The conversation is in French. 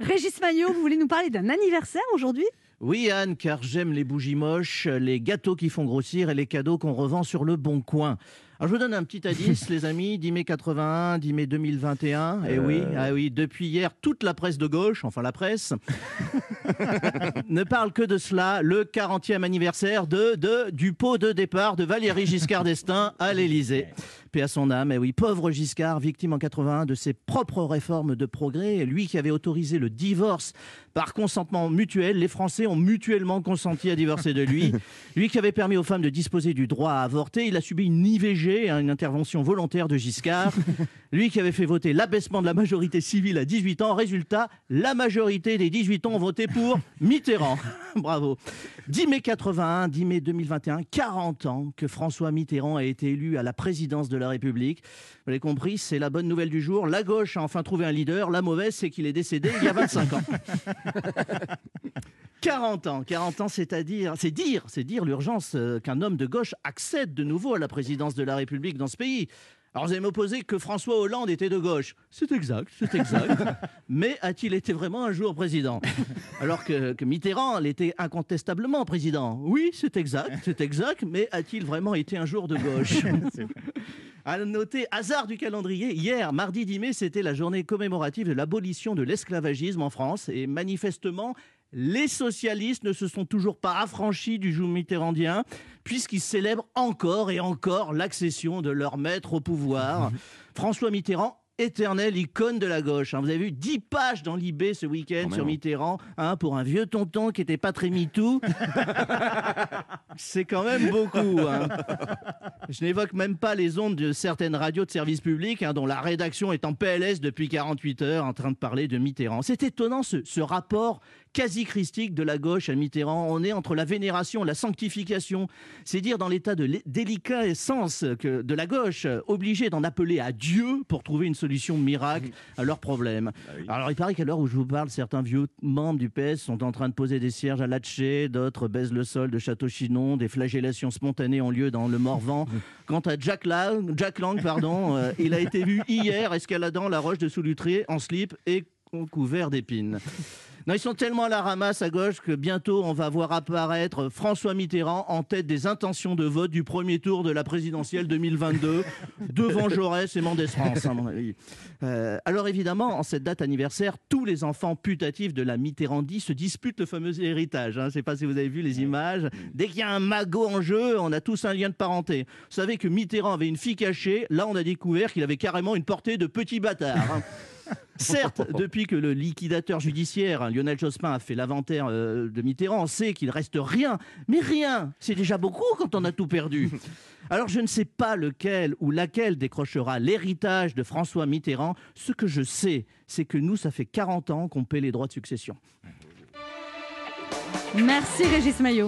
Régis Maillot, vous voulez nous parler d'un anniversaire aujourd'hui? Oui Anne, car j'aime les bougies moches, les gâteaux qui font grossir et les cadeaux qu'on revend sur le bon coin. Alors je vous donne un petit indice, les amis, 10 mai 81, 10 mai 2021. Et oui, ah oui, depuis hier, toute la presse de gauche, enfin la presse, ne parle que de cela, le 40e anniversaire de, de, du pot de départ de Valéry Giscard d'Estaing à l'Élysée. Paix à son âme, et oui, pauvre Giscard, victime en 81 de ses propres réformes de progrès, lui qui avait autorisé le divorce par consentement mutuel, les Français ont mutuellement consenti à divorcer de lui. Lui qui avait permis aux femmes de disposer du droit à avorter, il a subi une IVG, hein, une intervention volontaire de Giscard. Lui qui avait fait voter l'abaissement de la majorité civile à 18 ans. Résultat, la majorité des 18 ans ont voté pour Mitterrand. Bravo. 10 mai 81, 10 mai 2021, 40 ans que François Mitterrand a été élu à la présidence de la République. Vous l'avez compris, c'est la bonne nouvelle du jour. La gauche a enfin trouvé un leader. La mauvaise, c'est qu'il est décédé il y a 25 ans. 40 ans, 40 ans, c'est-à-dire, c'est dire, c'est dire l'urgence euh, qu'un homme de gauche accède de nouveau à la présidence de la République dans ce pays. Alors vous allez m'opposer que François Hollande était de gauche. C'est exact, c'est exact. Mais a-t-il été vraiment un jour président? Alors que, que Mitterrand l'était incontestablement président. Oui, c'est exact, c'est exact. Mais a-t-il vraiment été un jour de gauche? À noter, hasard du calendrier, hier, mardi 10 mai, c'était la journée commémorative de l'abolition de l'esclavagisme en France. Et manifestement, les socialistes ne se sont toujours pas affranchis du joug mitterrandien, puisqu'ils célèbrent encore et encore l'accession de leur maître au pouvoir. François Mitterrand éternelle icône de la gauche. hein. Vous avez vu 10 pages dans l'IB ce week-end sur Mitterrand, hein, pour un vieux tonton qui n'était pas très mitou. C'est quand même beaucoup. hein. Je n'évoque même pas les ondes de certaines radios de service public, hein, dont la rédaction est en PLS depuis 48 heures en train de parler de Mitterrand. C'est étonnant ce, ce rapport quasi christique de la gauche à Mitterrand. On est entre la vénération, la sanctification. C'est dire dans l'état de déliquescence que de la gauche, obligée d'en appeler à Dieu pour trouver une solution miracle à leurs problèmes. Alors il paraît qu'à l'heure où je vous parle, certains vieux membres du PS sont en train de poser des cierges à Latché, d'autres baisent le sol de Château-Chinon, des flagellations spontanées ont lieu dans le Morvan. Quant à Jack Lang, euh, il a été vu hier escaladant la roche de Solutré en slip et couvert d'épines. Non, ils sont tellement à la ramasse à gauche que bientôt on va voir apparaître François Mitterrand en tête des intentions de vote du premier tour de la présidentielle 2022 devant Jaurès et Mendès France. à mon avis. Euh, alors évidemment, en cette date anniversaire, tous les enfants putatifs de la Mitterrandie se disputent le fameux héritage. hein. Je ne sais pas si vous avez vu les images. Dès qu'il y a un magot en jeu, on a tous un lien de parenté. Vous savez que Mitterrand avait une fille cachée. Là, on a découvert qu'il avait carrément une portée de petit bâtard. hein. Certes, depuis que le liquidateur judiciaire, hein, Lionel Jospin, a fait l'inventaire euh, de Mitterrand, on sait qu'il reste rien. Mais rien, c'est déjà beaucoup quand on a tout perdu. Alors je ne sais pas lequel ou laquelle décrochera l'héritage de François Mitterrand. Ce que je sais, c'est que nous, ça fait 40 ans qu'on paie les droits de succession. Merci Régis Maillot.